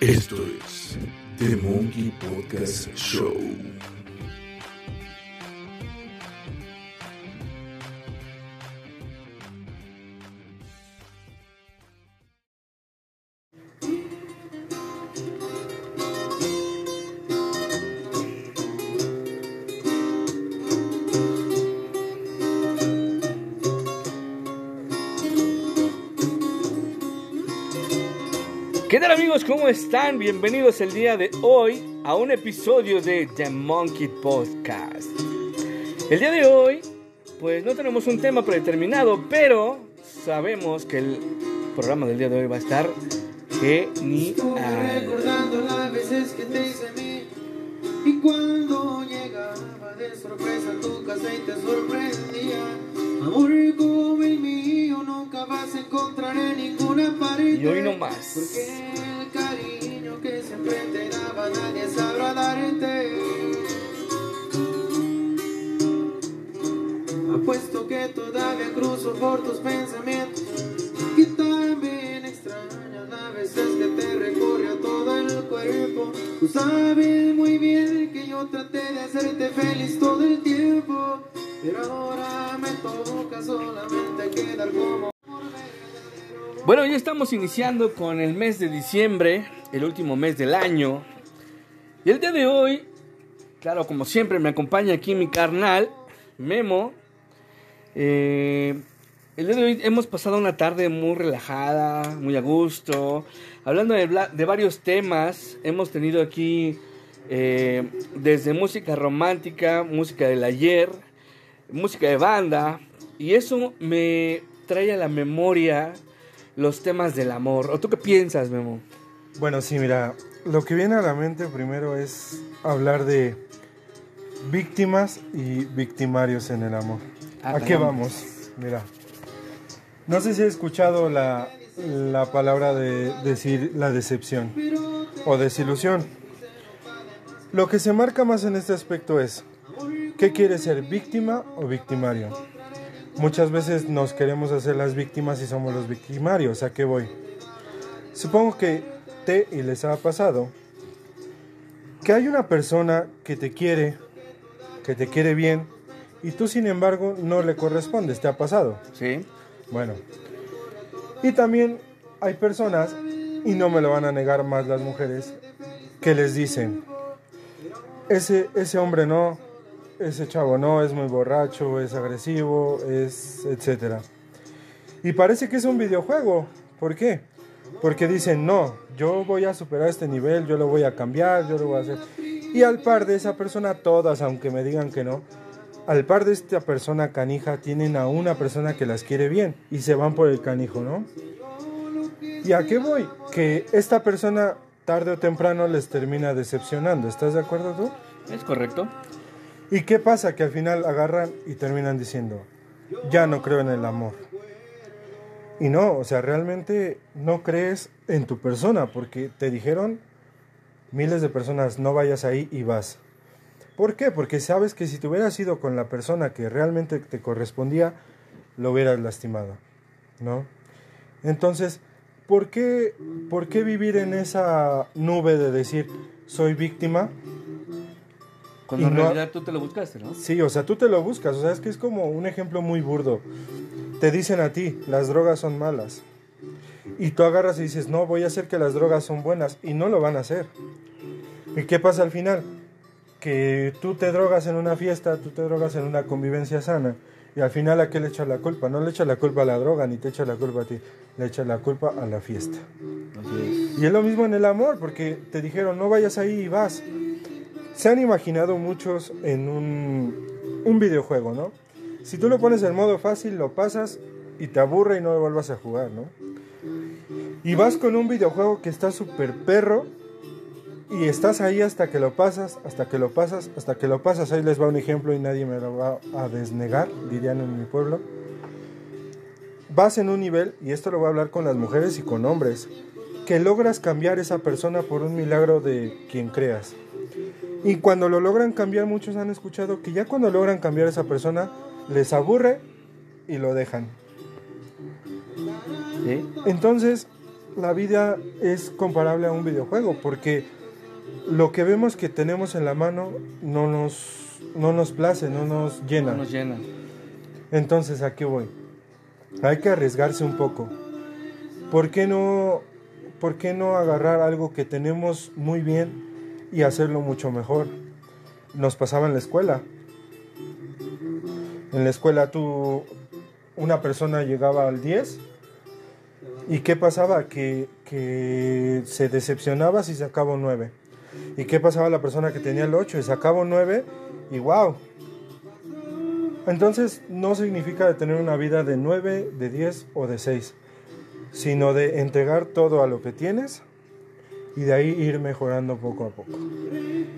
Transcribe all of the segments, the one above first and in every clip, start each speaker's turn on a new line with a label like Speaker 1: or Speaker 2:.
Speaker 1: Esto es The Monkey Podcast Show.
Speaker 2: Amigos? ¿Cómo están? Bienvenidos el día de hoy a un episodio de The Monkey Podcast. El día de hoy, pues no tenemos un tema predeterminado, pero sabemos que el programa del día de hoy va a estar genial.
Speaker 3: recordando las veces que te hice a mí y cuando llegaba de sorpresa a tu casa y te sorprendía amor como el mío nunca vas a encontrar en ninguna pared
Speaker 2: Y hoy no más.
Speaker 3: Apuesto que todavía cruzo por tus pensamientos y también extrañas las veces que te recorrió todo el cuerpo. Tú sabes muy bien que yo traté de hacerte feliz todo el tiempo, pero ahora me toca solamente quedar como.
Speaker 2: Bueno, ya estamos iniciando con el mes de diciembre, el último mes del año. Y el día de hoy, claro, como siempre, me acompaña aquí mi carnal, Memo. Eh, el día de hoy hemos pasado una tarde muy relajada, muy a gusto, hablando de, varios temas. Hemos tenido aquí eh, desde música romántica, música del ayer, música de banda, y eso me trae a la memoria los temas del amor. ¿O tú qué piensas, Memo?
Speaker 4: Bueno, sí, mira, lo que viene a la mente primero es hablar de víctimas y victimarios en el amor.
Speaker 2: Ah,
Speaker 4: ¿A qué vamos? Mira, no sé si he escuchado la, la palabra de decir la decepción o desilusión. Lo que se marca más en este aspecto es, ¿qué quiere ser víctima o victimario? Muchas veces nos queremos hacer las víctimas y somos los victimarios. ¿A qué voy? Supongo que te y les ha pasado que hay una persona que te quiere, que te quiere bien, y tú sin embargo no le correspondes. ¿Te ha pasado?
Speaker 2: Sí.
Speaker 4: Bueno. Y también hay personas, y no me lo van a negar más las mujeres, que les dicen, ese, ese hombre no, ese chavo no, es muy borracho, es agresivo, es etcétera. Y parece que es un videojuego. ¿Por qué? Porque dicen, no, yo voy a superar este nivel, yo lo voy a cambiar, yo lo voy a hacer. Y al par de esa persona, todas, aunque me digan que no, al par de esta persona canija, tienen a una persona que las quiere bien y se van por el canijo, ¿no? ¿Y a qué voy? Que esta persona tarde o temprano les termina decepcionando, ¿estás de acuerdo tú?
Speaker 2: ¿Es correcto?
Speaker 4: ¿Y qué pasa? Que al final agarran y terminan diciendo, ya no creo en el amor. Y no, o sea, realmente no crees en tu persona porque te dijeron miles de personas, no vayas ahí y vas. ¿Por qué? Porque sabes que si te hubieras ido con la persona que realmente te correspondía, lo hubieras lastimado, ¿no? Entonces, ¿por qué, ¿por qué vivir en esa nube de decir, soy víctima?
Speaker 2: Cuando en
Speaker 4: no-
Speaker 2: realidad tú te lo buscaste, ¿no?
Speaker 4: Sí, o sea, tú te lo buscas, o sea, es que es como un ejemplo muy burdo. Te dicen a ti, las drogas son malas. Y tú agarras y dices, no, voy a hacer que las drogas son buenas. Y no lo van a hacer. ¿Y qué pasa al final? Que tú te drogas en una fiesta, tú te drogas en una convivencia sana. Y al final, ¿a qué le echas la culpa? No le echas la culpa a la droga, ni te echas la culpa a ti. Le echas la culpa a la fiesta.
Speaker 2: Así
Speaker 4: Y es lo mismo en el amor, porque te dijeron, no vayas ahí y vas. Se han imaginado muchos en un, un videojuego, ¿no? Si tú lo pones en modo fácil, lo pasas y te aburre y no lo vuelvas a jugar, ¿no? Y vas con un videojuego que está súper perro y estás ahí hasta que lo pasas, hasta que lo pasas, hasta que lo pasas. Ahí les va un ejemplo y nadie me lo va a desnegar, dirían en mi pueblo. Vas en un nivel, y esto lo voy a hablar con las mujeres y con hombres, que logras cambiar esa persona por un milagro de quien creas. Y cuando lo logran cambiar, muchos han escuchado que ya cuando logran cambiar esa persona, les aburre y lo dejan.
Speaker 2: ¿Sí?
Speaker 4: Entonces, la vida es comparable a un videojuego, porque lo que vemos que tenemos en la mano no nos, no nos place, no nos llena.
Speaker 2: No nos llena.
Speaker 4: Entonces, ¿a qué voy? Hay que arriesgarse un poco. ¿Por qué no, por qué no agarrar algo que tenemos muy bien y hacerlo mucho mejor? Nos pasaba en la escuela. En la escuela tú, una persona llegaba al 10 y ¿qué pasaba? Que, que se decepcionaba si sacaba un 9. ¿Y qué pasaba la persona que tenía el 8 y sacaba un 9 y wow? Entonces no significa tener una vida de 9, de 10 o de 6, sino de entregar todo a lo que tienes y de ahí ir mejorando poco a poco.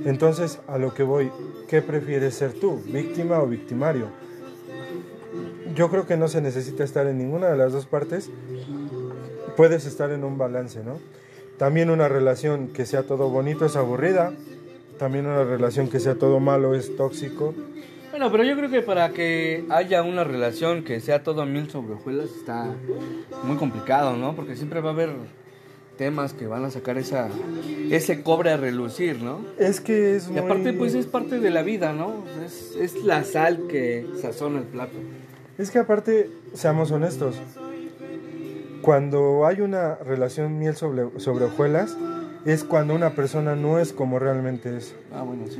Speaker 4: Entonces, a lo que voy, ¿qué prefieres ser tú, víctima o victimario? Yo creo que no se necesita estar en ninguna de las dos partes, puedes estar en un balance, ¿no? También una relación que sea todo bonito es aburrida, también una relación que sea todo malo es tóxico.
Speaker 2: Bueno, pero yo creo que para que haya una relación que sea todo mil sobre hojuelas está muy complicado, ¿no? Porque siempre va a haber temas que van a sacar esa ese cobre a relucir, ¿no?
Speaker 4: Es que es
Speaker 2: Y
Speaker 4: muy...
Speaker 2: aparte, pues es parte de la vida, ¿no? Es, es la sal que sazona el plato.
Speaker 4: Es que aparte, seamos honestos, cuando hay una relación miel sobre, sobre hojuelas, es cuando una persona no es como realmente es.
Speaker 2: Ah, bueno, sí.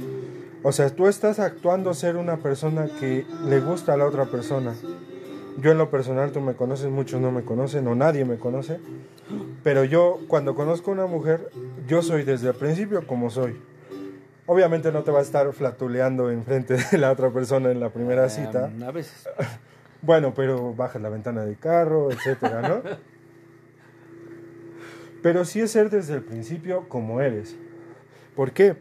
Speaker 4: O sea, tú estás actuando ser una persona que le gusta a la otra persona. Yo en lo personal, tú me conoces, muchos no me conocen o nadie me conoce. Pero yo cuando conozco a una mujer, yo soy desde el principio como soy. Obviamente no te va a estar flatuleando enfrente de la otra persona en la primera cita.
Speaker 2: Um, a veces.
Speaker 4: Bueno, pero bajas la ventana del carro, etcétera, ¿no? Pero sí es ser desde el principio como eres. ¿Por qué?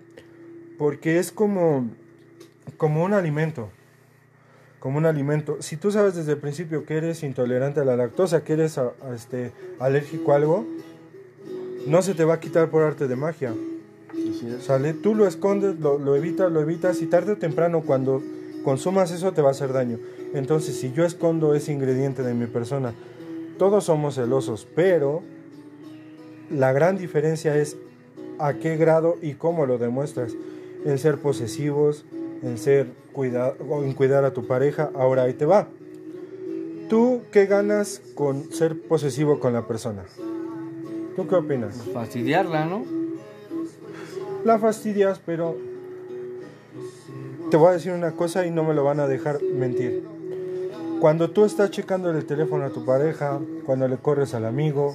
Speaker 4: Porque es como, como un alimento. Como un alimento. Si tú sabes desde el principio que eres intolerante a la lactosa, que eres a- a este, alérgico a algo, no se te va a quitar por arte de magia. ¿Sale? Tú lo escondes, lo, lo evitas, lo evitas y tarde o temprano cuando consumas eso te va a hacer daño. Entonces, si yo escondo ese ingrediente de mi persona, todos somos celosos, pero la gran diferencia es a qué grado y cómo lo demuestras. En ser posesivos, en ser cuida o en cuidar a tu pareja. Ahora ahí te va. ¿Tú qué ganas con ser posesivo con la persona? ¿Tú qué opinas?
Speaker 2: Fastidiarla, ¿no?
Speaker 4: la fastidias, pero te voy a decir una cosa y no me lo van a dejar mentir. Cuando tú estás checando el teléfono a tu pareja, cuando le corres al amigo,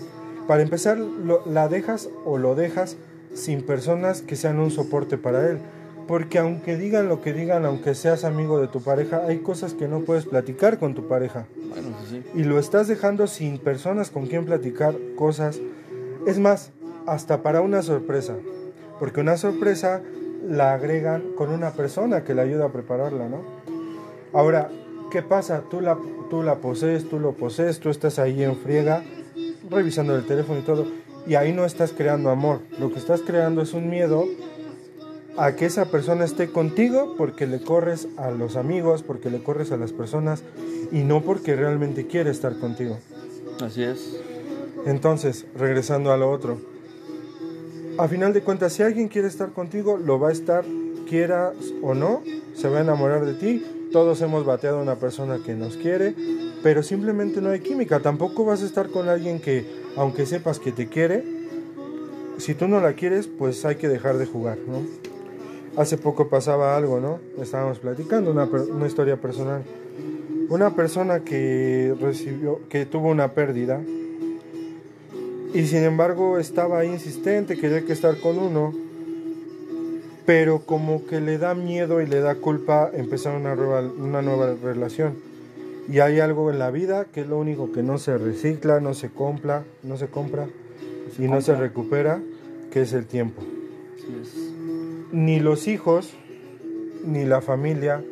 Speaker 4: para empezar, lo- la dejas o lo dejas sin personas que sean un soporte para él. Porque aunque digan lo que digan, aunque seas amigo de tu pareja, hay cosas que no puedes platicar con tu pareja
Speaker 2: Bueno, sí, sí.
Speaker 4: y lo estás dejando sin personas con quien platicar cosas. Es más, hasta para una sorpresa. Porque una sorpresa la agregan con una persona que le ayuda a prepararla, ¿no? Ahora, ¿qué pasa? Tú la, tú la posees, tú lo posees, tú estás ahí en friega, revisando el teléfono y todo, y ahí no estás creando amor. Lo que estás creando es un miedo a que esa persona esté contigo porque le corres a los amigos, porque le corres a las personas y no porque realmente quiere estar contigo.
Speaker 2: Así es.
Speaker 4: Entonces, regresando a lo otro, a final de cuentas, si alguien quiere estar contigo, lo va a estar, quieras o no, se va a enamorar de ti. Todos hemos bateado a una persona que nos quiere, pero simplemente no hay química. Tampoco vas a estar con alguien que, aunque sepas que te quiere, si tú no la quieres, pues hay que dejar de jugar, ¿no? Hace poco pasaba algo, ¿no? Estábamos platicando una, una historia personal. Una persona que recibió, que tuvo una pérdida y sin embargo estaba insistente, quería que estar con uno, pero como que le da miedo y le da culpa empezar una una nueva relación. Y hay algo en la vida que es lo único que no se recicla, no se compra, no se compra y no se recupera, que es el tiempo.
Speaker 2: Así es.
Speaker 4: Ni los hijos, ni la familia,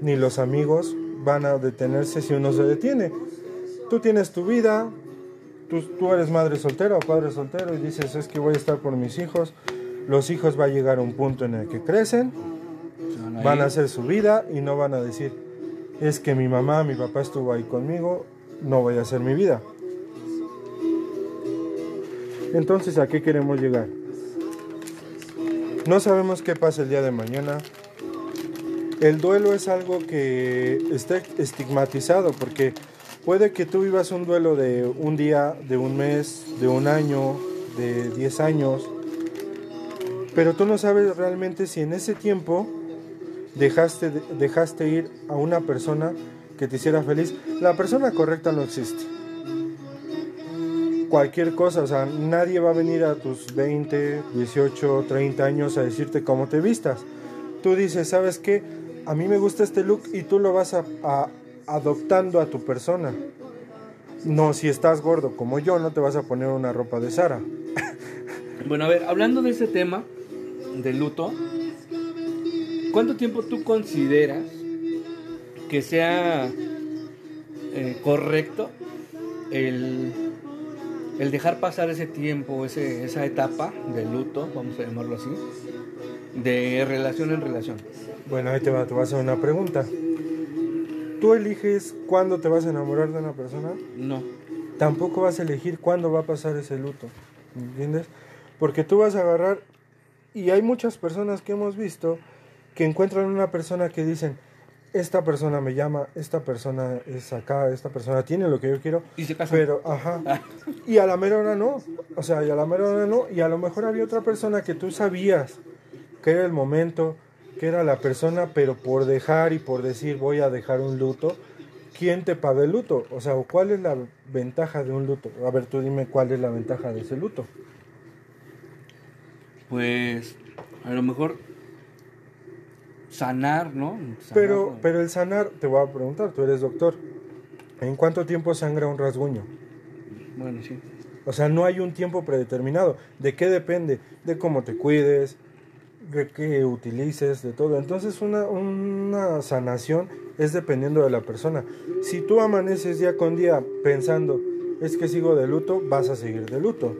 Speaker 4: ni los amigos van a detenerse si uno se detiene. Tú tienes tu vida, tú, tú eres madre soltera o padre soltero y dices es que voy a estar por mis hijos. Los hijos va a llegar a un punto en el que crecen,
Speaker 2: van a
Speaker 4: hacer su vida y no van a decir es que mi mamá, mi papá estuvo ahí conmigo, no voy a hacer mi vida. Entonces, ¿a qué queremos llegar? No sabemos qué pasa el día de mañana. El duelo es algo que está estigmatizado porque puede que tú vivas un duelo de un día, de un mes, de un año, de 10 años, pero tú no sabes realmente si en ese tiempo dejaste, dejaste ir a una persona que te hiciera feliz. La persona correcta no existe. Cualquier cosa, o sea, nadie va a venir a tus 20, 18, 30 años a decirte cómo te vistas. Tú dices, ¿sabes qué? A mí me gusta este look y tú lo vas a, a- adoptando a tu persona. No, si estás gordo como yo, no te vas a poner una ropa de Sara.
Speaker 2: Bueno, a ver, hablando de ese tema del luto, ¿cuánto tiempo tú consideras que sea eh, correcto el, el dejar pasar ese tiempo, ese, esa etapa de luto, vamos a llamarlo así, de relación en relación?
Speaker 4: Bueno, ahí te va, te voy a hacer una pregunta. ¿Tú eliges cuándo te vas a enamorar de una persona?
Speaker 2: No.
Speaker 4: Tampoco vas a elegir cuándo va a pasar ese luto. ¿me ¿Entiendes? Porque tú vas a agarrar, y hay muchas personas que hemos visto que encuentran una persona que dicen, esta persona me llama, esta persona es acá, esta persona tiene lo que yo quiero,
Speaker 2: Y se casan.
Speaker 4: pero, ajá. Y a la mera hora no. O sea, y a la mera hora no. Y a lo mejor había otra persona que tú sabías que era el momento, que era la persona, pero por dejar y por decir voy a dejar un luto, ¿quién te paga el luto? O sea, ¿cuál es la ventaja de un luto? A ver, tú dime cuál es la ventaja de ese luto.
Speaker 2: Pues a lo mejor sanar, ¿no? Sanar,
Speaker 4: Pero,
Speaker 2: ¿no?
Speaker 4: pero el sanar, te voy a preguntar, tú eres doctor. ¿En cuánto tiempo sangra un rasguño?
Speaker 2: Bueno, sí.
Speaker 4: O sea, no hay un tiempo predeterminado. ¿De qué depende? De cómo te cuides, de qué utilices, de todo. Entonces una, una sanación es dependiendo de la persona. Si tú amaneces día con día pensando, es que sigo de luto, vas a seguir de luto.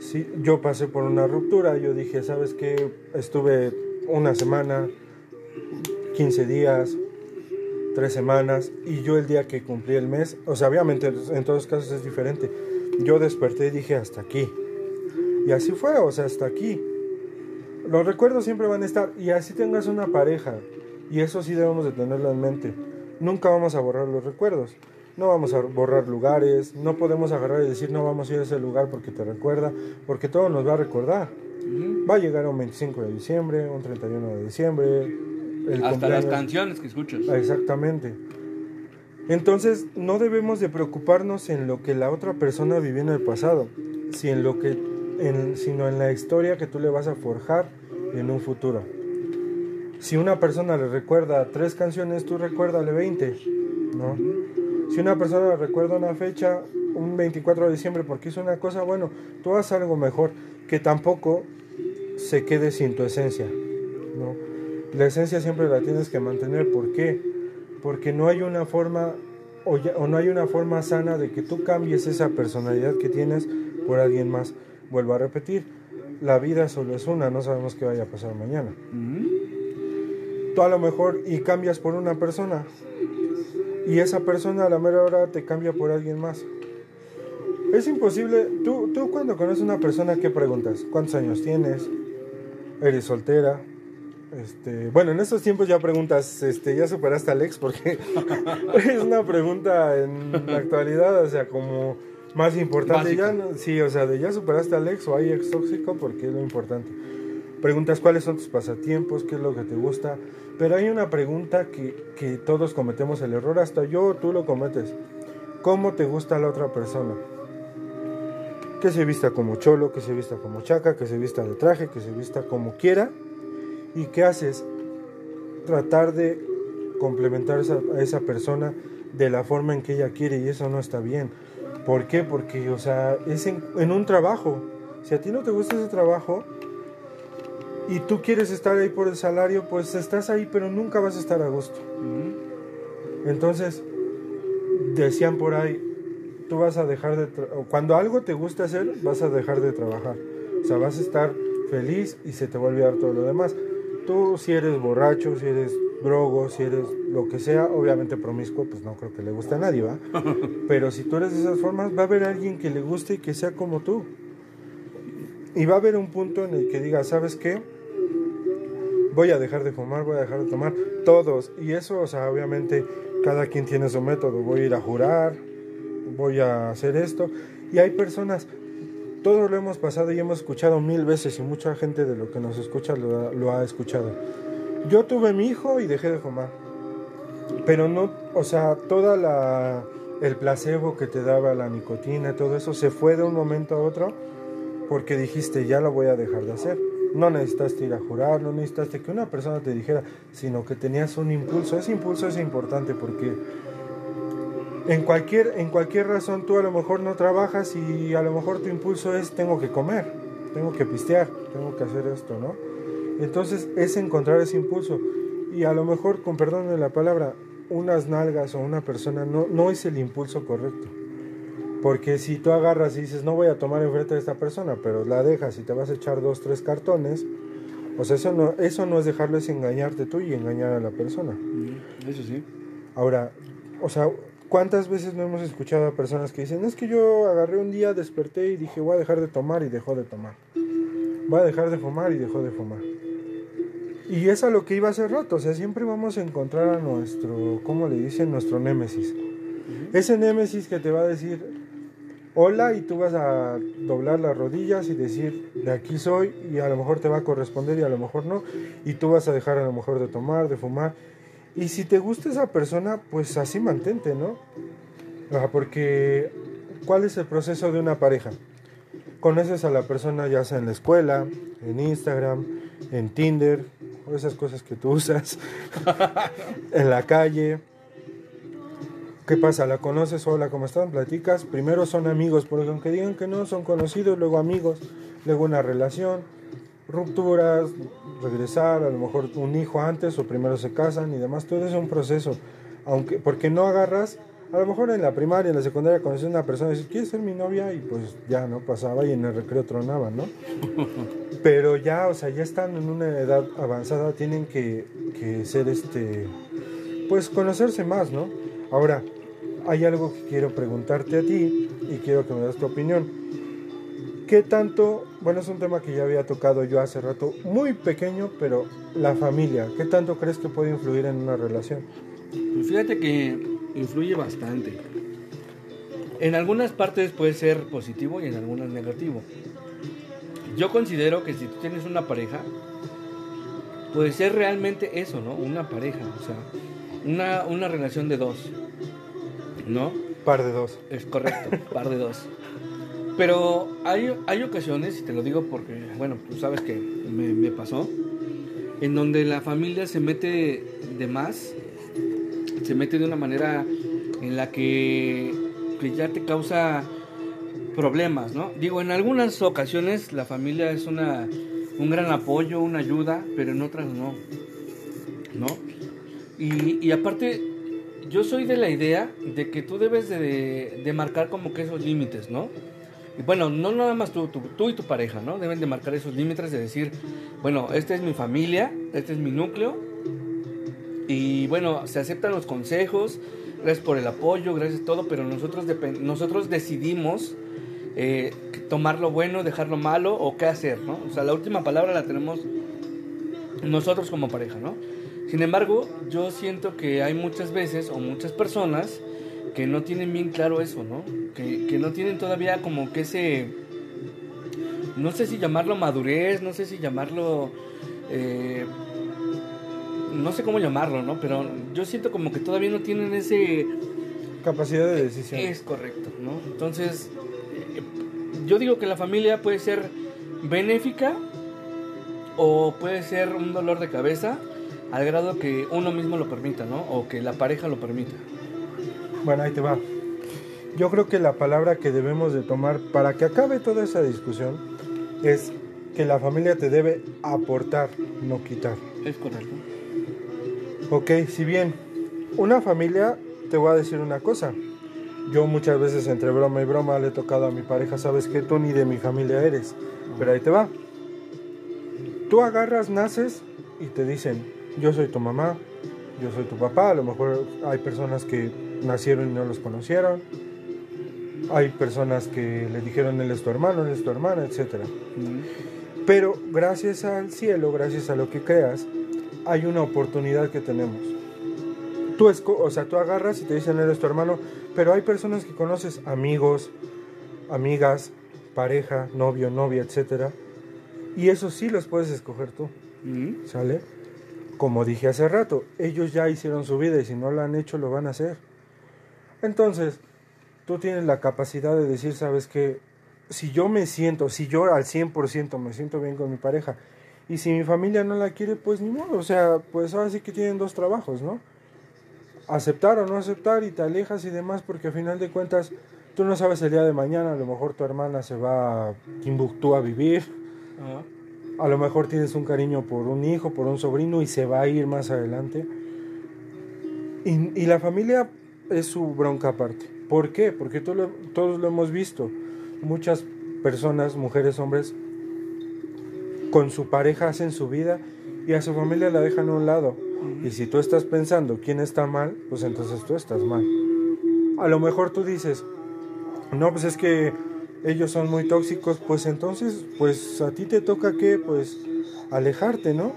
Speaker 4: Si yo pasé por una ruptura, yo dije, ¿sabes qué? Estuve una semana, 15 días, tres semanas, y yo el día que cumplí el mes, o sea, obviamente en todos los casos es diferente, yo desperté y dije, hasta aquí. Y así fue, o sea, hasta aquí. Los recuerdos siempre van a estar, y así tengas una pareja, y eso sí debemos de tenerlo en mente. Nunca vamos a borrar los recuerdos. No vamos a borrar lugares, no podemos agarrar y decir no vamos a ir a ese lugar porque te recuerda, porque todo nos va a recordar. Va a llegar un 25 de diciembre, un 31 de diciembre, el
Speaker 2: Hasta las canciones que escuchas.
Speaker 4: Exactamente. Entonces, no debemos de preocuparnos en lo que la otra persona vivió en el pasado, si en lo que, en- sino en la historia que tú le vas a forjar en un futuro. Si una persona le recuerda tres canciones, tú recuérdale 20, ¿no? Si una persona le recuerda una fecha, un 24 de diciembre, porque hizo una cosa, bueno, tú haz algo mejor, que tampoco se quede sin tu esencia, ¿no? La esencia siempre la tienes que mantener, ¿por qué? Porque no hay una forma o, ya- o no hay una forma sana de que tú cambies esa personalidad que tienes por alguien más. Vuelvo a repetir, la vida solo es una, no sabemos qué vaya a pasar mañana.
Speaker 2: Ujú.
Speaker 4: Tú a lo mejor y cambias por una persona y esa persona a la mera hora te cambia por alguien más. Es imposible, tú, tú cuando conoces a una persona, ¿qué preguntas? ¿Cuántos años tienes? ¿Eres soltera? Este, bueno, en estos tiempos ya preguntas, este, ¿ya superaste al ex? Porque es una pregunta en la actualidad, o sea, como más importante. Ya no- sí, o sea, de ya superaste al ex o hay ex tóxico, porque es lo importante. Preguntas cuáles son tus pasatiempos, qué es lo que te gusta. Pero hay una pregunta que, que todos cometemos el error, hasta yo, tú lo cometes. ¿Cómo te gusta la otra persona? Que se vista como cholo, que se vista como chaca, que se vista de traje, que se vista como quiera. ¿Y qué haces? Tratar de complementar a esa persona de la forma en que ella quiere y eso no está bien. ¿Por qué? Porque, o sea, es en, en un trabajo. Si a ti no te gusta ese trabajo y tú quieres estar ahí por el salario, pues estás ahí, pero nunca vas a estar a gusto. Entonces, decían por ahí, tú vas a dejar de... Cuando algo te gusta hacer, vas a dejar de trabajar. O sea, vas a estar feliz y se te va a olvidar todo lo demás. Tú si eres borracho, si eres drogo, si eres lo que sea, obviamente promiscuo, pues no creo que le guste a nadie, ¿va? Pero si tú eres de esas formas, va a haber alguien que le guste y que sea como tú. Y va a haber un punto en el que digas, ¿sabes qué? Voy a dejar de fumar, voy a dejar de tomar, todos. Y eso, o sea, obviamente cada quien tiene su método. Voy a ir a jurar, voy a hacer esto. Y hay personas, todos lo hemos pasado y hemos escuchado mil veces y mucha gente de lo que nos escucha lo, ha- escuchado. Yo tuve mi hijo y dejé de fumar. Pero no, o sea, toda la el placebo que te daba la nicotina, todo eso se fue de un momento a otro porque dijiste, ya lo voy a dejar de hacer. No necesitaste ir a jurar, no necesitaste que una persona te dijera, sino que tenías un impulso. Ese impulso es importante porque en cualquier, en cualquier razón tú a lo mejor no trabajas y a lo mejor tu impulso es tengo que comer, tengo que pistear, tengo que hacer esto, ¿no? Entonces es encontrar ese impulso. Y a lo mejor, con perdón de la palabra, unas nalgas o una persona no, no es el impulso correcto. Porque si tú agarras y dices, no voy a tomar enfrente de esta persona, pero la dejas y te vas a echar dos, tres cartones, o sea, eso no, eso no es dejarlo, es engañarte tú y engañar a la persona.
Speaker 2: Eso sí.
Speaker 4: Ahora, o sea, ¿cuántas veces no hemos escuchado a personas que dicen, es que yo agarré un día, desperté y dije, voy a dejar de tomar y dejó de tomar? Voy a dejar de fumar y dejó de fumar. Y es a lo que iba hace rato, o sea, siempre vamos a encontrar a nuestro, ¿cómo le dicen? Nuestro némesis. Ese némesis que te va a decir, hola, y tú vas a doblar las rodillas y decir, de aquí soy, y a lo mejor te va a corresponder y a lo mejor no, y tú vas a dejar a lo mejor de tomar, de fumar. Y si te gusta esa persona, pues así mantente, ¿no? Porque, ¿cuál es el proceso de una pareja? Conoces a la persona ya sea en la escuela, en Instagram, en Tinder, o esas cosas que tú usas, en la calle. ¿Qué pasa? ¿La conoces? Hola, ¿cómo están? Platicas. Primero son amigos, porque aunque digan que no, son conocidos, luego amigos, luego una relación, rupturas, regresar, a lo mejor un hijo antes o primero se casan y demás. Todo es un proceso. Aunque, porque no agarras, a lo mejor en la primaria, en la secundaria, conoces a una persona y dices, ¿quieres ser mi novia? Y pues ya, ¿no? Pasaba y en el recreo tronaban, ¿no? Pero ya, o sea, ya están en una edad avanzada, tienen que, que ser este, pues conocerse más, ¿no? Ahora, hay algo que quiero preguntarte a ti y quiero que me das tu opinión. ¿Qué tanto, bueno, es un tema que ya había tocado yo hace rato, muy pequeño, pero la familia, ¿qué tanto crees que puede influir en una relación?
Speaker 2: Pues fíjate que influye bastante. En algunas partes puede ser positivo y en algunas negativo. Yo considero que si tú tienes una pareja, puede ser realmente eso, ¿no? Una pareja, o sea, una, una relación de dos, ¿no?
Speaker 4: Par de dos.
Speaker 2: Es correcto, par de dos. Pero hay, hay ocasiones, y te lo digo porque, bueno, tú sabes que me, pasó, en donde la familia se mete de más, se mete de una manera en la que, que ya te causa problemas, ¿no? Digo, en algunas ocasiones la familia es una, un gran apoyo, una ayuda, pero en otras no, ¿no? Y, y aparte, yo soy de la idea de que tú debes de, de marcar como que esos límites, ¿no? Bueno, no nada más tú, tú, tú y tu pareja, ¿no? Deben de marcar esos límites de decir, bueno, esta es mi familia, este es mi núcleo, y bueno, se aceptan los consejos, gracias por el apoyo, gracias todo, pero nosotros, nosotros decidimos eh, tomar lo bueno, dejar lo malo o qué hacer, ¿no? O sea, la última palabra la tenemos nosotros como pareja, ¿no? Sin embargo, yo siento que hay muchas veces o muchas personas que no tienen bien claro eso, ¿no? Que, que no tienen todavía como que ese, no sé si llamarlo madurez, no sé si llamarlo, eh, no sé cómo llamarlo, ¿no? Pero yo siento como que todavía no tienen ese,
Speaker 4: Capacidad de decisión.
Speaker 2: es correcto, ¿no? Entonces, eh, yo digo que la familia puede ser benéfica o puede ser un dolor de cabeza al grado que uno mismo lo permita, ¿no? O que la pareja lo permita.
Speaker 4: Bueno, ahí te va. Yo creo que la palabra que debemos de tomar para que acabe toda esa discusión es que la familia te debe aportar, no quitar.
Speaker 2: Es correcto.
Speaker 4: Ok, si bien una familia, te voy a decir una cosa. Yo muchas veces entre broma y broma le he tocado a mi pareja, sabes que tú ni de mi familia eres. Pero ahí te va. Tú agarras, naces y te dicen, yo soy tu mamá, yo soy tu papá. A lo mejor hay personas que nacieron y no los conocieron. Hay personas que le dijeron él es tu hermano, él es tu hermana, etc. Pero gracias al cielo, gracias a lo que creas, hay una oportunidad que tenemos. Tú, esco- o sea, tú agarras y te dicen eres tu hermano, pero hay personas que conoces, amigos, amigas, pareja, novio, novia, etc. Y eso sí los puedes escoger tú. ¿Sale? Como dije hace rato, ellos ya hicieron su vida y si no lo han hecho, lo van a hacer. Entonces, tú tienes la capacidad de decir, ¿sabes qué? Si yo me siento, si yo al 100% me siento bien con mi pareja y si mi familia no la quiere, pues ni modo. O sea, pues ahora sí que tienen dos trabajos, ¿no? Aceptar o no aceptar y te alejas y demás porque al final de cuentas tú no sabes el día de mañana, a lo mejor tu hermana se va a Timbuktu a vivir. A lo mejor tienes un cariño por un hijo, por un sobrino y se va a ir más adelante. Y, y la familia es su bronca aparte. ¿Por qué? Porque todo lo- todos lo hemos visto. Muchas personas, mujeres, hombres, con su pareja hacen su vida y a su familia la dejan a un lado. Y si tú estás pensando quién está mal, pues entonces tú estás mal. A lo mejor tú dices, no, pues es que ellos son muy tóxicos, pues entonces, pues a ti te toca que, pues, alejarte, ¿no?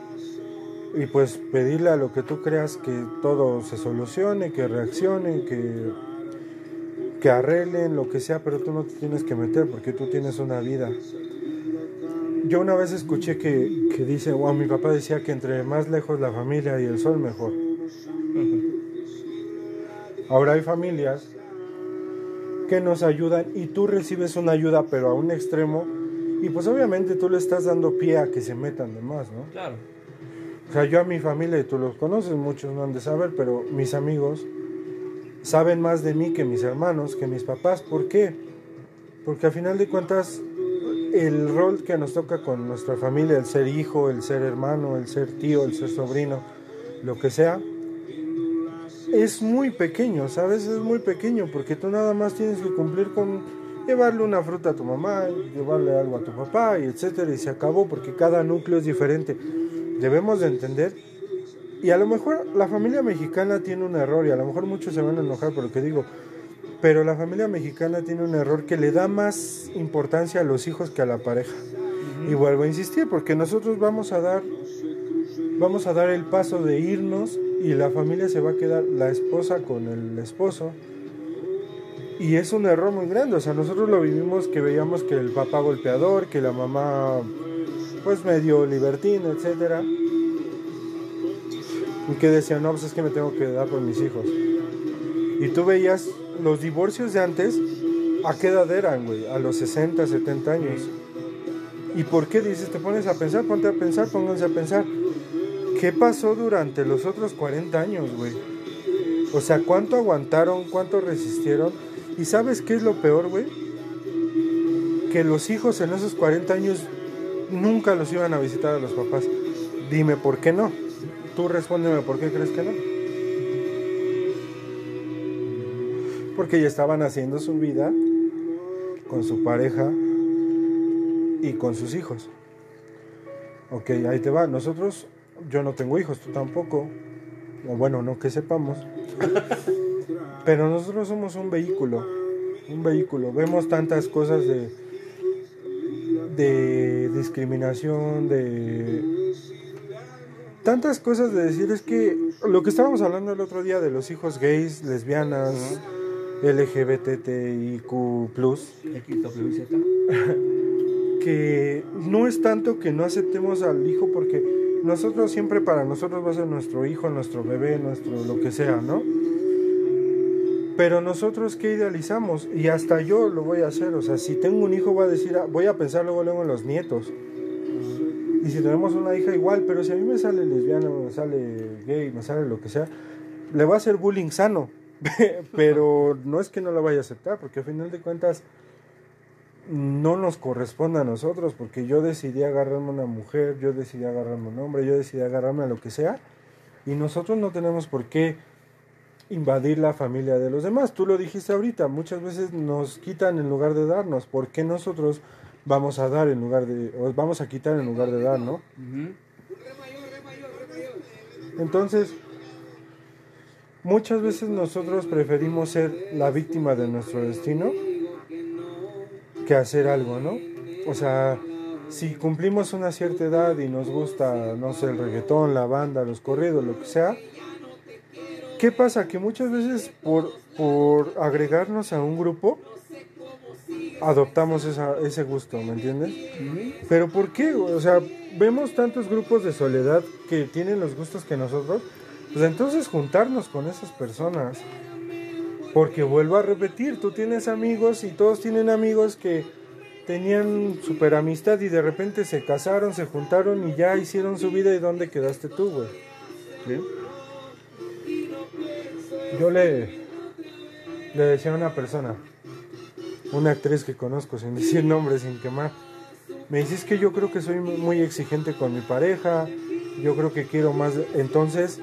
Speaker 4: Y pues pedirle a lo que tú creas que todo se solucione, que reaccione, que, que arreglen, lo que sea, pero tú no te tienes que meter porque tú tienes una vida. Yo una vez escuché que, que dice, wow, mi papá decía que entre más lejos la familia y el sol, mejor. Ahora hay familias que nos ayudan y tú recibes una ayuda pero a un extremo y pues obviamente tú le estás dando pie a que se metan de más, ¿no?
Speaker 2: Claro.
Speaker 4: O sea, yo a mi familia, y tú los conoces, muchos no han de saber, pero mis amigos saben más de mí que mis hermanos, que mis papás. ¿Por qué? Porque al final de cuentas, el rol que nos toca con nuestra familia, el ser hijo, el ser hermano, el ser tío, el ser sobrino, lo que sea, es muy pequeño, ¿sabes? Es muy pequeño porque tú nada más tienes que cumplir con llevarle una fruta a tu mamá, llevarle algo a tu papá y etcétera y se acabó porque cada núcleo es diferente. Debemos de entender y a lo mejor la familia mexicana tiene un error y a lo mejor muchos se van a enojar por lo que digo, pero la familia mexicana tiene un error que le da más importancia a los hijos que a la pareja. Y vuelvo a insistir porque nosotros vamos a dar vamos a dar el paso de irnos y la familia se va a quedar la esposa con el esposo. Y es un error muy grande, o sea, nosotros lo vivimos que veíamos que el papá golpeador, que la mamá pues medio libertina, etcétera. Y que decían, no, pues es que me tengo que dar por mis hijos. Y tú veías los divorcios de antes, ¿a qué edad eran, güey? A los 60, 70 años. ¿Y por qué dices? Te pones a pensar, ponte a pensar, pónganse a pensar. ¿Qué pasó durante los otros 40 años, güey? O sea, ¿cuánto aguantaron? ¿Cuánto resistieron? ¿Y sabes qué es lo peor, güey? Que los hijos en esos 40 años nunca los iban a visitar a los papás. Dime por qué no. Tú respóndeme por qué crees que no. Porque ya estaban haciendo su vida con su pareja y con sus hijos. Ok, ahí te va. Nosotros, yo no tengo hijos, tú tampoco. O bueno, no que sepamos. Pero nosotros somos un vehículo. Un vehículo. Vemos tantas cosas de, de discriminación, de tantas cosas de decir es que lo que estábamos hablando el otro día de los hijos gays, lesbianas, LGBTIQ+, que no es tanto que no aceptemos al hijo porque nosotros siempre para nosotros va a ser nuestro hijo, nuestro bebé, nuestro lo que sea, ¿no? Pero nosotros qué idealizamos y hasta yo lo voy a hacer, o sea, si tengo un hijo voy a decir, ah, voy a pensar luego luego en los nietos. Y si tenemos una hija igual, pero si a mí me sale lesbiana, me sale gay, me sale lo que sea, le va a hacer bullying sano. pero no es que no la vaya a aceptar, porque al final de cuentas no nos corresponde a nosotros, porque yo decidí agarrarme a una mujer, yo decidí agarrarme a un hombre, yo decidí agarrarme a lo que sea, y nosotros no tenemos por qué invadir la familia de los demás. Tú lo dijiste ahorita, muchas veces nos quitan en lugar de darnos, ¿por qué nosotros vamos a dar en lugar de, o vamos a quitar en lugar de dar, ¿no? Entonces, muchas veces nosotros preferimos ser la víctima de nuestro destino que hacer algo, ¿no? O sea, si cumplimos una cierta edad y nos gusta, no sé, el reggaetón, la banda, los corridos, lo que sea, ¿qué pasa? Que muchas veces por, por agregarnos a un grupo, adoptamos esa- ese gusto, ¿me entiendes? Pero ¿por qué? O sea, vemos tantos grupos de soledad que tienen los gustos que nosotros, pues entonces juntarnos con esas personas. Porque vuelvo a repetir, tú tienes amigos y todos tienen amigos que tenían super amistad y de repente se casaron, se juntaron y ya hicieron su vida y dónde quedaste tú, güey. ¿Sí? Yo le, le decía a una persona, una actriz que conozco, sin decir nombre, sin quemar, me dice es que yo creo que soy muy exigente con mi pareja, yo creo que quiero más, entonces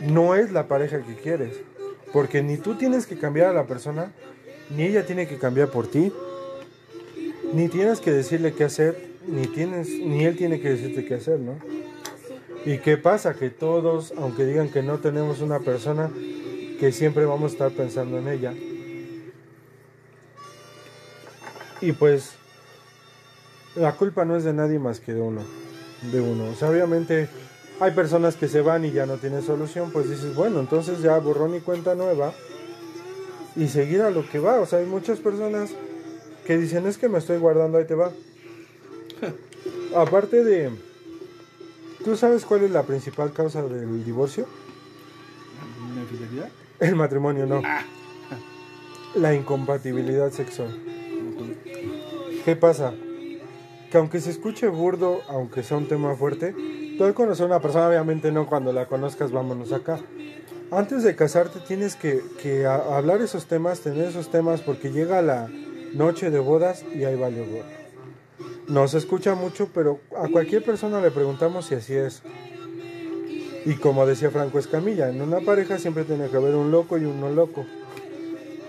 Speaker 4: no es la pareja que quieres, porque ni tú tienes que cambiar a la persona, ni ella tiene que cambiar por ti, ni tienes que decirle qué hacer, ni tienes, ni él tiene que decirte qué hacer, ¿no? ¿Y qué pasa? Que todos, aunque digan que no tenemos una persona, que siempre vamos a estar pensando en ella. Y pues la culpa no es de nadie más que de uno, de uno. O sea, obviamente hay personas que se van y ya no tienen solución, pues dices, bueno, entonces ya borrón y cuenta nueva y seguir a lo que va. O sea, hay muchas personas que dicen, es que me estoy guardando, ahí te va. Aparte de, ¿tú sabes cuál es la principal causa del divorcio?
Speaker 2: ¿Una infidelidad?
Speaker 4: El matrimonio, no. La incompatibilidad sexual. ¿Qué pasa? Que aunque se escuche burdo, aunque sea un tema fuerte, tú al conocer a una persona, obviamente no cuando la conozcas, vámonos acá. Antes de casarte tienes que, que hablar esos temas, tener esos temas, porque llega la noche de bodas y ahí vale gorro. No se escucha mucho, pero a cualquier persona le preguntamos si así es. Y como decía Franco Escamilla, en una pareja siempre tiene que haber un loco y un no loco.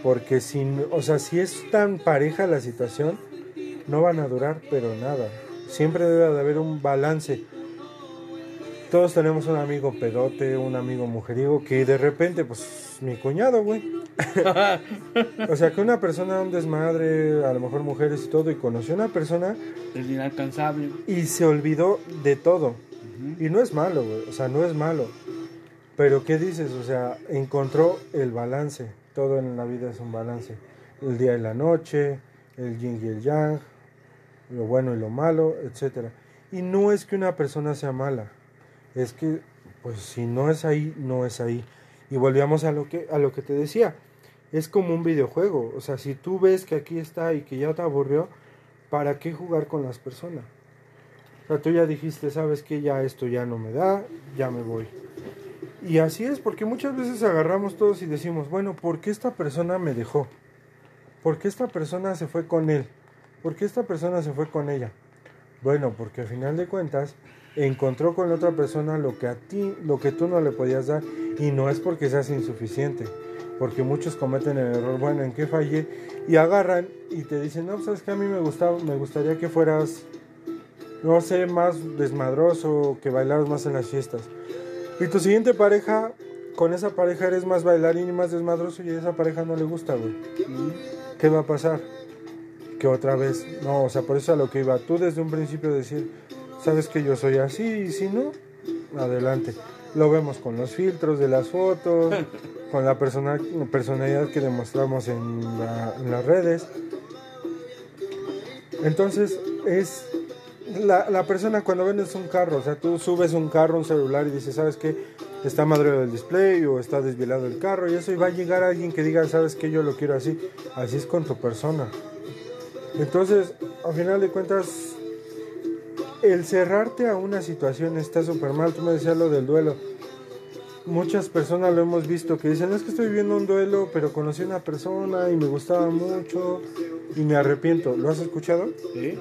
Speaker 4: Porque si, o sea, si es tan pareja la situación, no van a durar, pero nada. Siempre debe de haber un balance. Todos tenemos un amigo pedote, un amigo mujeriego, que de repente, pues, mi cuñado, güey. o sea, que una persona, un desmadre, a lo mejor mujeres y todo, y conoció a una persona
Speaker 2: El inalcanzable.
Speaker 4: y se olvidó de todo. Y no es malo, güey. O sea, no es malo. Pero ¿qué dices? O sea, encontró el balance. Todo en la vida es un balance. El día y la noche, el yin y el yang, lo bueno y lo malo, etcétera. Y no es que una persona sea mala. Es que, pues, si no es ahí, no es ahí. Y volvíamos a lo que, a lo que te decía. Es como un videojuego. O sea, si tú ves que aquí está y que ya te aburrió, ¿para qué jugar con las personas? O sea, tú ya dijiste, sabes que ya esto ya no me da, ya me voy. Y así es, porque muchas veces agarramos todos y decimos, bueno, ¿por qué esta persona me dejó? ¿Por qué esta persona se fue con él? ¿Por qué esta persona se fue con ella? Bueno, porque al final de cuentas encontró con la otra persona lo que a ti, lo que tú no le podías dar y no es porque seas insuficiente, porque muchos cometen el error, bueno, ¿en qué fallé? Y agarran y te dicen, no, sabes que a mí me gustaba, me gustaría que fueras no sé, más desmadroso, que bailaras más en las fiestas. Y tu siguiente pareja, con esa pareja eres más bailarín y más desmadroso y a esa pareja no le gusta, güey. ¿Qué va a pasar? Que otra vez, no, o sea, por eso a lo que iba, tú desde un principio decir, sabes que yo soy así y si no, adelante. Lo vemos con los filtros de las fotos, con la persona, personalidad que demostramos en, la- en las redes. Entonces, es la, la persona cuando vendes un carro, o sea, tú subes un carro, un celular y dices, ¿sabes qué? Está madreado el display o está desvielado el carro y eso y va a llegar alguien que diga, ¿sabes qué? Yo lo quiero así. Así es con tu persona. Entonces, al final de cuentas, el cerrarte a una situación está súper mal. Tú me decías lo del duelo. Muchas personas lo hemos visto que dicen, es que estoy viviendo un duelo, pero conocí a una persona y me gustaba mucho y me arrepiento. ¿Lo has escuchado?
Speaker 2: ¿Sí?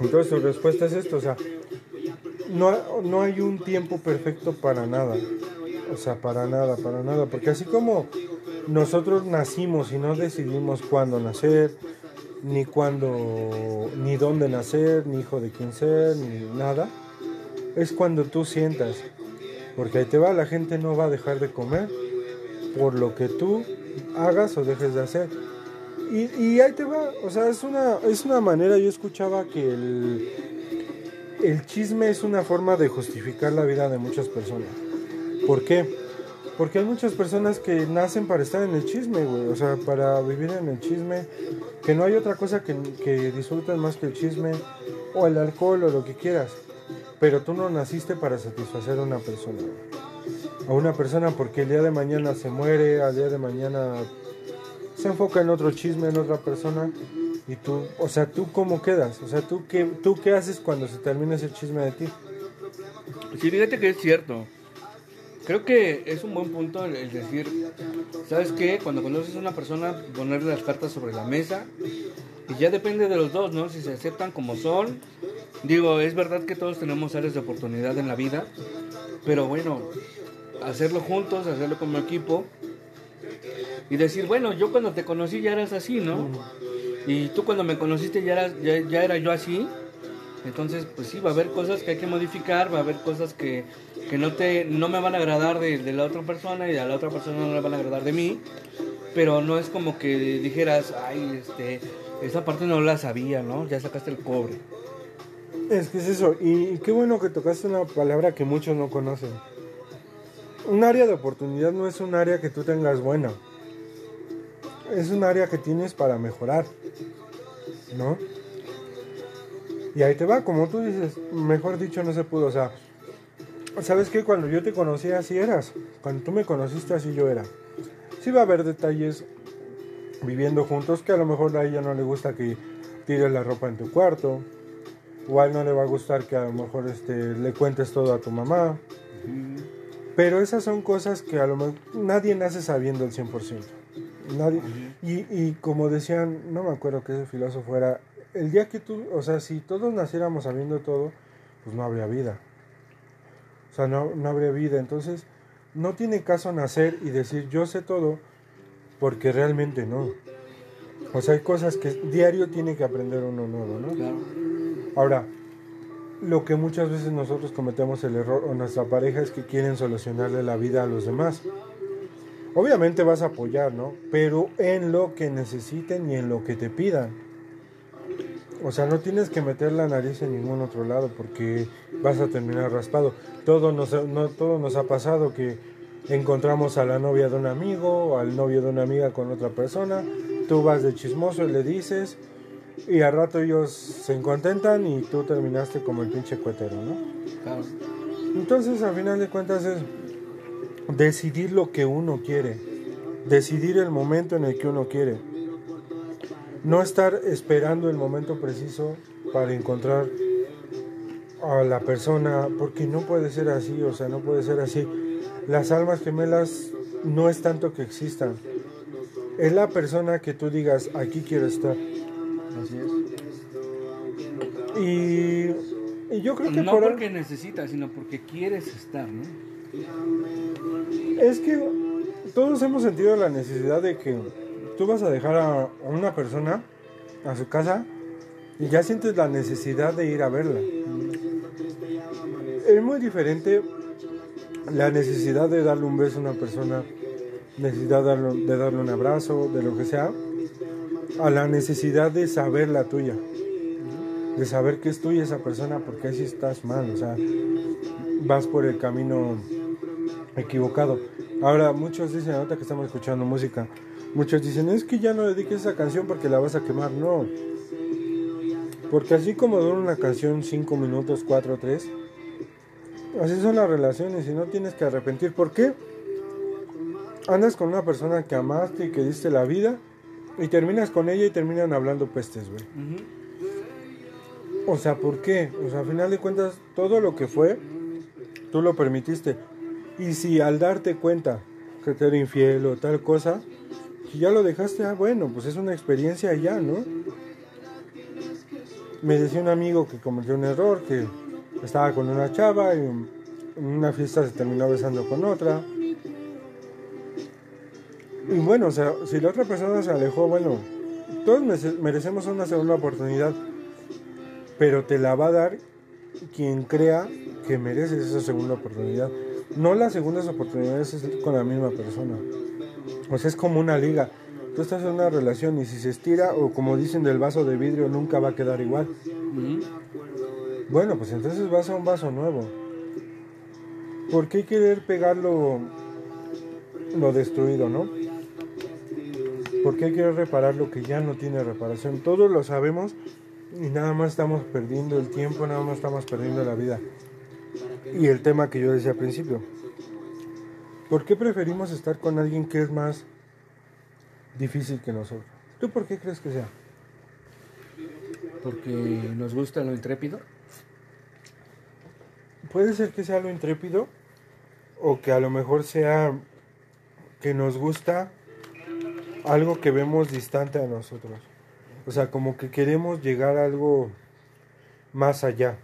Speaker 4: Entonces su respuesta es esto, o sea, no, no hay un tiempo perfecto para nada. O sea, para nada, para nada. Porque así como nosotros nacimos y no decidimos cuándo nacer, ni cuándo, ni dónde nacer, ni hijo de quién ser, ni nada, es cuando tú sientas. Porque ahí te va, la gente no va a dejar de comer por lo que tú hagas o dejes de hacer. Y, y ahí te va, o sea, es una, es una manera, yo escuchaba que el, el chisme es una forma de justificar la vida de muchas personas. ¿Por qué? Porque hay muchas personas que nacen para estar en el chisme, güey, o sea, para vivir en el chisme, que no hay otra cosa que, que disfruten más que el chisme, o el alcohol, o lo que quieras. Pero tú no naciste para satisfacer a una persona, güey. a una persona porque el día de mañana se muere, al día de mañana se enfoca en otro chisme, en otra persona. Y tú, o sea, tú cómo quedas, o sea, tú qué, tú qué haces cuando se termina ese chisme de ti.
Speaker 2: Sí, fíjate que es cierto. Creo que es un buen punto el, decir, ¿sabes qué? Cuando conoces a una persona, ponerle las cartas sobre la mesa. Y ya depende de los dos, ¿no? Si se aceptan como son. Digo, es verdad que todos tenemos áreas de oportunidad en la vida. Pero bueno, hacerlo juntos, hacerlo como equipo. Y decir, bueno, yo cuando te conocí ya eras así, ¿no? Y tú cuando me conociste ya, eras, ya era yo así. Entonces, pues sí, va a haber cosas que hay que modificar, va a haber cosas que, que no, te, no me van a agradar de, de la otra persona y a la otra persona no le van a agradar de mí. Pero no es como que dijeras, ay, este, esa parte no la sabía, ¿no? Ya sacaste el cobre.
Speaker 4: Es que es eso, y, qué bueno que tocaste una palabra que muchos no conocen. Un área de oportunidad no es un área que tú tengas buena. Es un área que tienes para mejorar. ¿No? Y ahí te va, como tú dices, mejor dicho no se pudo, o sea, ¿sabes qué? Cuando yo te conocí así eras, cuando tú me conociste así yo era. Sí va a haber detalles viviendo juntos que a lo mejor a ella no le gusta que tires la ropa en tu cuarto, o a él no le va a gustar que a lo mejor este, le cuentes todo a tu mamá. Pero esas son cosas que a lo mejor nadie nace sabiendo el 100%. Nadie, y, y como decían, no me acuerdo que ese filósofo era, el día que tú, o sea, si todos naciéramos sabiendo todo, pues no habría vida. O sea, no, no habría vida. Entonces, no tiene caso nacer y decir yo sé todo, porque realmente no. O sea, hay cosas que diario tiene que aprender uno nuevo, ¿no?
Speaker 2: Claro.
Speaker 4: Ahora, lo que muchas veces nosotros cometemos el error o nuestra pareja es que quieren solucionarle la vida a los demás. Obviamente vas a apoyar, ¿no? Pero en lo que necesiten y en lo que te pidan. O sea, no tienes que meter la nariz en ningún otro lado porque vas a terminar raspado. Todo nos, no, todo nos ha pasado que encontramos a la novia de un amigo o al novio de una amiga con otra persona. Tú vas de chismoso y le dices y al rato ellos se contentan y tú terminaste como el pinche cuetero, ¿no?
Speaker 2: Claro.
Speaker 4: Entonces, al final de cuentas es decidir lo que uno quiere, decidir el momento en el que uno quiere. No estar esperando el momento preciso para encontrar a la persona, porque no puede ser así, o sea, no puede ser así. Las almas gemelas no es tanto que existan, es la persona que tú digas, aquí quiero estar.
Speaker 2: Así es.
Speaker 4: Y, y yo creo que
Speaker 2: No
Speaker 4: por
Speaker 2: porque necesitas, sino porque quieres estar, ¿no?
Speaker 4: Es que todos hemos sentido la necesidad de que tú vas a dejar a una persona a su casa y ya sientes la necesidad de ir a verla. Es muy diferente la necesidad de darle un beso a una persona, necesidad de darle, un abrazo, de lo que sea, a la necesidad de saber la tuya. De saber que es tuya esa persona porque así estás mal, o sea, vas por el camino equivocado. Ahora, muchos dicen, ahorita que estamos escuchando música, muchos dicen, es que ya no dediques esa canción porque la vas a quemar. No. Porque así como dura una canción 5 minutos, 4, 3, así son las relaciones y no tienes que arrepentir. ¿Por qué? Andas con una persona que amaste y que diste la vida y terminas con ella y terminan hablando pestes, güey. O sea, ¿por qué? O sea, a final de cuentas, todo lo que fue, tú lo permitiste. Y si al darte cuenta que te era infiel o tal cosa, si ya lo dejaste, ah, bueno, pues es una experiencia ya, ¿no? Me decía un amigo que cometió un error, que estaba con una chava y en una fiesta se terminó besando con otra. Y bueno, o sea, si la otra persona se alejó, bueno, todos merece- merecemos una segunda oportunidad pero te la va a dar quien crea que mereces esa segunda oportunidad. No las segundas oportunidades es con la misma persona. Sea, es como una liga. Tú estás en una relación y si se estira o como dicen del vaso de vidrio nunca va a quedar igual. Bueno, pues entonces vas a un vaso nuevo. ¿Por qué querer pegar lo, lo destruido, no? ¿Por qué querer reparar lo que ya no tiene reparación? Todos lo sabemos y nada más estamos perdiendo el tiempo, nada más estamos perdiendo la vida. Y el tema que yo decía al principio. ¿Por qué preferimos estar con alguien que es más difícil que nosotros? ¿Tú por qué crees que sea?
Speaker 2: Porque nos gusta lo intrépido.
Speaker 4: Puede ser que sea lo intrépido o que a lo mejor sea que nos gusta algo que vemos distante a nosotros. O sea, como que queremos llegar a algo más allá.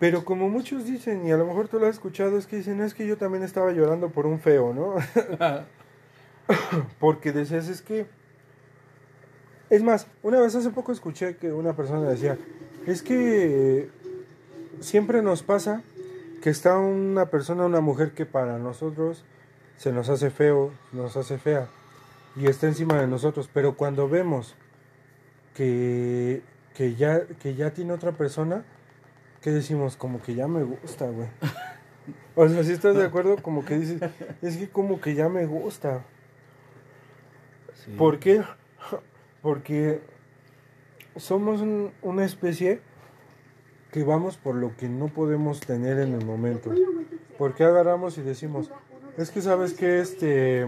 Speaker 4: Pero como muchos dicen, y a lo mejor tú lo has escuchado, es que dicen, es que yo también estaba llorando por un feo, ¿no? Porque decías, es que... Es más, una vez hace poco escuché que una persona decía, es que siempre nos pasa que está una persona, una mujer que para nosotros se nos hace feo, nos hace fea, y está encima de nosotros, pero cuando vemos que, que, ya, que ya tiene otra persona, que decimos? Como que ya me gusta, güey. O sea, si estás de acuerdo, como que dices, es que como que ya me gusta.
Speaker 2: Sí.
Speaker 4: ¿Por qué? Porque somos un- una especie que vamos por lo que no podemos tener en el momento. ¿Por qué agarramos y decimos, es que sabes que este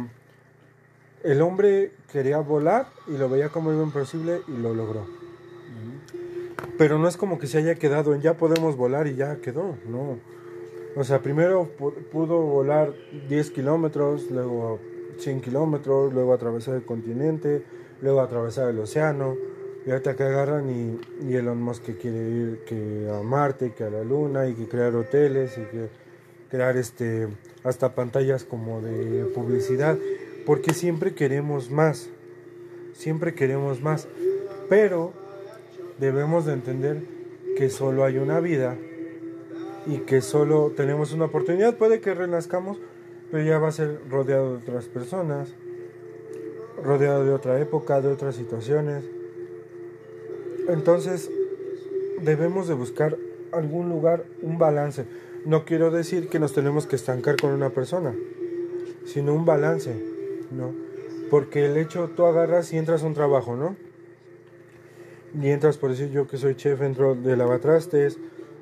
Speaker 4: el hombre quería volar y lo veía como algo imposible y lo logró. Pero no es como que se haya quedado en ya podemos volar y ya quedó, no. O sea, primero pu- pudo volar 10 kilómetros, luego 100 kilómetros, luego atravesar el continente, luego atravesar el océano. Y ahorita que agarran y, y Elon Musk que quiere ir que a Marte, que a la Luna, y que crear hoteles, y que crear este hasta pantallas como de publicidad. Porque siempre queremos más. Siempre queremos más. Pero debemos de entender que solo hay una vida y que solo tenemos una oportunidad. Puede que renazcamos, pero ya va a ser rodeado de otras personas, rodeado de otra época, de otras situaciones. Entonces, debemos de buscar algún lugar, un balance. No quiero decir que nos tenemos que estancar con una persona, sino un balance, ¿no? Porque el hecho, tú agarras y entras a un trabajo, ¿no? Y entras, por decir yo que soy chef, entro de lavatrastes,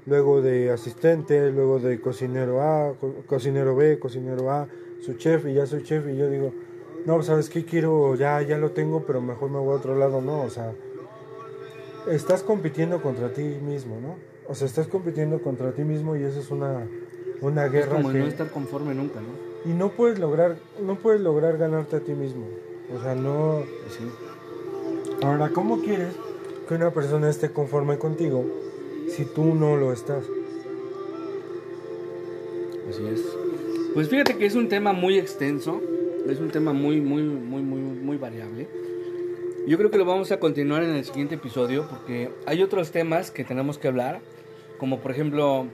Speaker 4: luego de asistente, luego de cocinero A, co- cocinero B, cocinero A, su chef, y ya soy chef, y yo digo, no, ¿sabes qué? Quiero, ya, ya lo tengo, pero mejor me voy a otro lado, no, o sea, estás compitiendo contra ti mismo, ¿no? O sea, estás compitiendo contra ti mismo y eso es una, una
Speaker 2: Es
Speaker 4: guerra
Speaker 2: como
Speaker 4: que...
Speaker 2: no estar conforme nunca, ¿no?
Speaker 4: Y no puedes lograr, no puedes lograr ganarte a ti mismo. O sea, no...
Speaker 2: Sí.
Speaker 4: Ahora, ¿cómo quieres que una persona esté conforme contigo si tú no lo estás?
Speaker 2: Así es. Pues fíjate que es un tema muy extenso, es un tema muy, muy, muy, muy, muy variable. Yo creo que lo vamos a continuar en el siguiente episodio porque hay otros temas que tenemos que hablar, como por ejemplo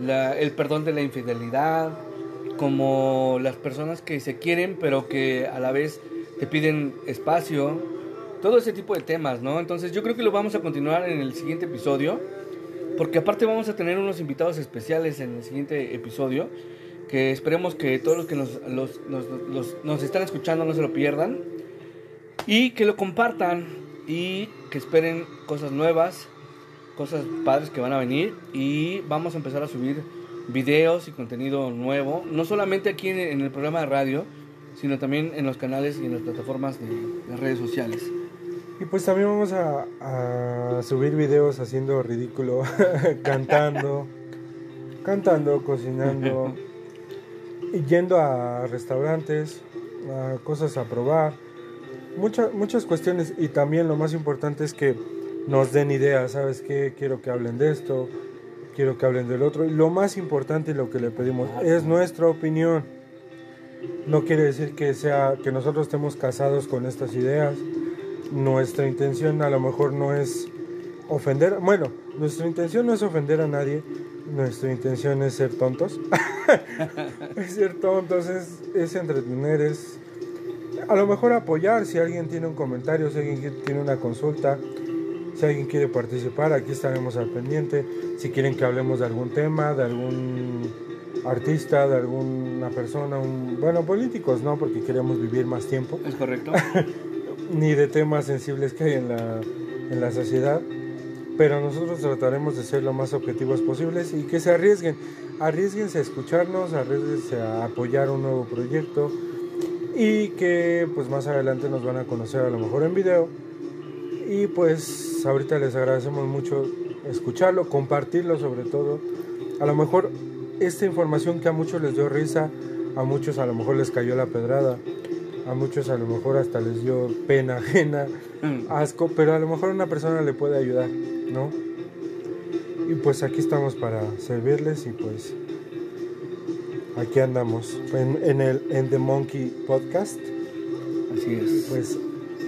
Speaker 2: la- el perdón de la infidelidad, como las personas que se quieren pero que a la vez te piden espacio, todo ese tipo de temas, ¿no? Entonces yo creo que lo vamos a continuar en el siguiente episodio. Porque aparte vamos a tener unos invitados especiales en el siguiente episodio. Que esperemos que todos los que nos, los- nos, los- nos están escuchando no se lo pierdan. Y que lo compartan. Y que esperen cosas nuevas. Cosas padres que van a venir. Y vamos a empezar a subir videos y contenido nuevo. No solamente aquí en el programa de radio. Sino también en los canales y en las plataformas de las redes sociales.
Speaker 4: Y pues también vamos a, a subir videos haciendo ridículo, cantando, cantando, cocinando, y yendo a restaurantes, a cosas a probar, muchas muchas cuestiones. Y también lo más importante es que nos den ideas, ¿sabes qué? Quiero que hablen de esto, quiero que hablen del otro. Y lo más importante y lo que le pedimos es nuestra opinión. No quiere decir que sea que nosotros estemos casados con estas ideas nuestra intención a lo mejor no es ofender, bueno, nuestra intención no es ofender a nadie, nuestra intención es ser tontos. es ser tontos, es, es entretener, es a lo mejor apoyar si alguien tiene un comentario, si alguien tiene una consulta, si alguien quiere participar, aquí estaremos al pendiente. Si quieren que hablemos de algún tema, de algún artista, de alguna persona, un, bueno, políticos, ¿no? Porque queremos vivir más tiempo.
Speaker 2: ¿Es correcto?
Speaker 4: Ni de temas sensibles que hay en la, en la sociedad. Pero nosotros trataremos de ser lo más objetivos posibles y que se arriesguen. Arriesguense a escucharnos, arriesguense a apoyar un nuevo proyecto y que pues más adelante nos van a conocer a lo mejor en video. Y pues ahorita les agradecemos mucho escucharlo, compartirlo sobre todo. A lo mejor esta información que a muchos les dio risa, a muchos a lo mejor les cayó la pedrada, a muchos a lo mejor hasta les dio pena ajena,
Speaker 2: Mm.
Speaker 4: asco, pero a lo mejor una persona le puede ayudar, ¿no? Y pues aquí estamos para servirles y pues aquí andamos en, en el en The Monkey Podcast.
Speaker 2: Así es.
Speaker 4: Pues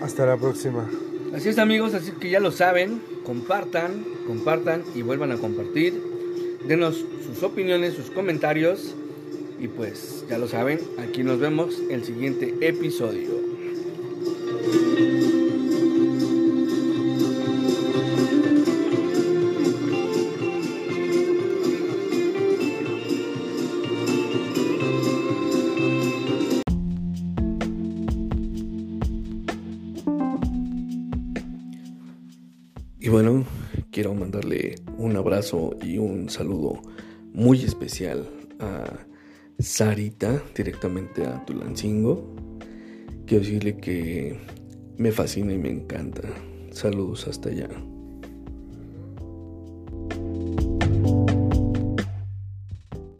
Speaker 4: hasta la próxima.
Speaker 2: Así es amigos, así que ya lo saben, compartan, compartan y vuelvan a compartir. Denos sus opiniones, sus comentarios y pues ya lo saben, aquí nos vemos el siguiente episodio.
Speaker 1: Y bueno, quiero mandarle un abrazo y un saludo muy especial a Sarita, directamente a Tulancingo. Quiero decirle que me fascina y me encanta. Saludos hasta allá.